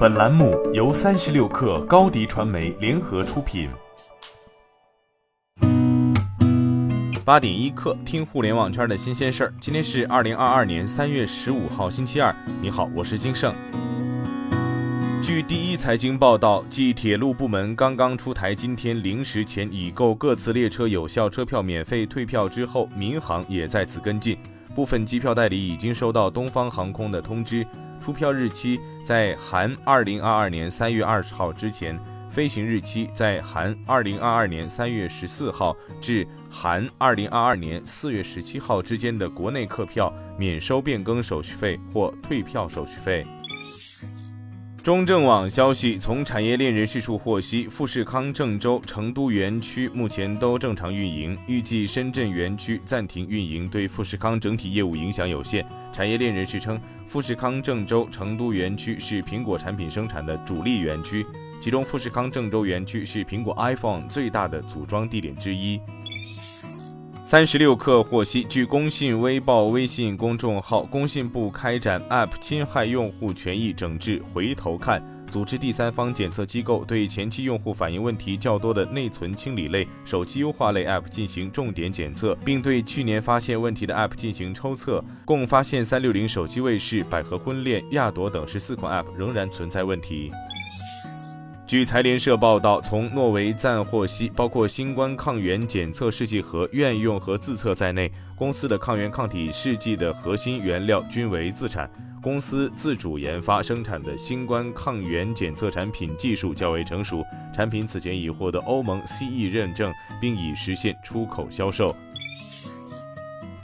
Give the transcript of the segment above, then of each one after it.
本栏目由三十六氪高低传媒联合出品。八点一刻，听互联网圈的新鲜事儿。今天是二零二二年三月十五号，星期二。你好，我是金盛。据第一财经报道，继铁路部门刚刚出台今天零时前已购各次列车有效车票免费退票之后，民航也在此跟进。部分机票代理已经收到东方航空的通知，出票日期在含二零二二年三月二十号之前，飞行日期在含二零二二年三月十四号至含二零二二年四月十七号之间的国内客票免收变更手续费或退票手续费。中证网消息，从产业链人士处获悉，富士康郑州、成都园区目前都正常运营，预计深圳园区暂停运营对富士康整体业务影响有限。产业链人士称，富士康郑州、成都园区是苹果产品生产的主力园区，其中富士康郑州园区是苹果 iPhone 最大的组装地点之一。三十六氪获悉，据工信微报微信公众号，工信部开展 App 侵害用户权益整治回头看，组织第三方检测机构对前期用户反映问题较多的内存清理类、手机优化类 App 进行重点检测，并对去年发现问题的 App 进行抽测，共发现三六零手机卫士、百合婚恋、亚朵等十四款 App 仍然存在问题。据财联社报道，从诺维赞获悉，包括新冠抗原检测试剂盒院用和自测在内，公司的抗原抗体试剂的核心原料均为自产。公司自主研发生产的新冠抗原检测产品技术较为成熟，产品此前已获得欧盟 CE 认证，并已实现出口销售。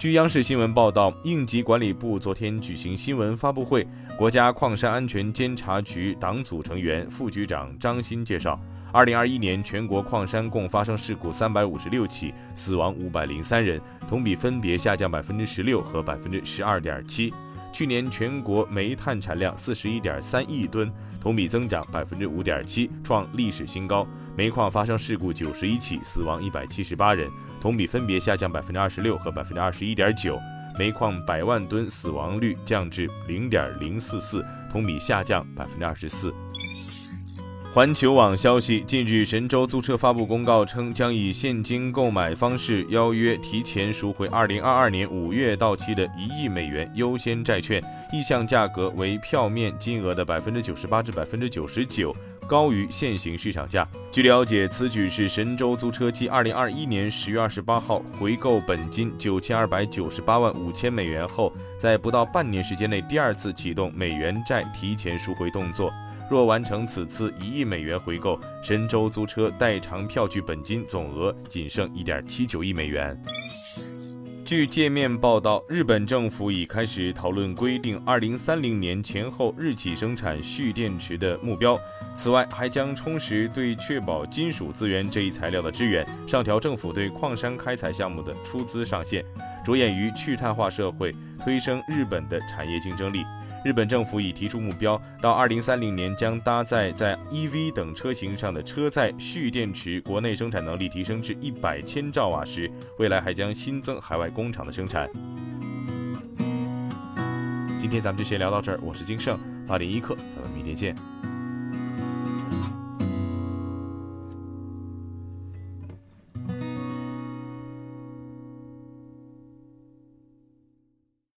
据央视新闻报道，应急管理部昨天举行新闻发布会。国家矿山安全监察局党组成员、副局长张新介绍，二零二一年全国矿山共发生事故三百五十六起，死亡五百零三人，同比分别下降百分之十六和百分之十二点七。去年全国煤炭产量四十一点三亿吨，同比增长百分之五点七，创历史新高。煤矿发生事故九十一起，死亡一百七十八人，同比分别下降百分之二十六和百分之二十一点九。煤矿百万吨死亡率降至零点零四四，同比下降百分之二十四。环球网消息，近日神州租车发布公告称，将以现金购买方式邀约提前赎回二零二二年五月到期的一亿美元优先债券，意向价格为票面金额的百分之九十八至百分之九十九。高于现行市场价。据了解，此举是神州租车继二零二一年十月二十八号回购本金九千二百九十八万五千美元后，在不到半年时间内第二次启动美元债提前赎回动作。若完成此次一亿美元回购，神州租车代偿票据本金总额仅剩一点七九亿美元。据界面报道，日本政府已开始讨论规定二零三零年前后日企生产蓄电池的目标。此外，还将充实对确保金属资源这一材料的支援，上调政府对矿山开采项目的出资上限，着眼于去碳化社会，推升日本的产业竞争力。日本政府已提出目标，到二零三零年将搭载在 EV 等车型上的车载蓄电池国内生产能力提升至一百千兆瓦时，未来还将新增海外工厂的生产。今天咱们就先聊到这儿，我是金盛八点一刻，咱们明天见。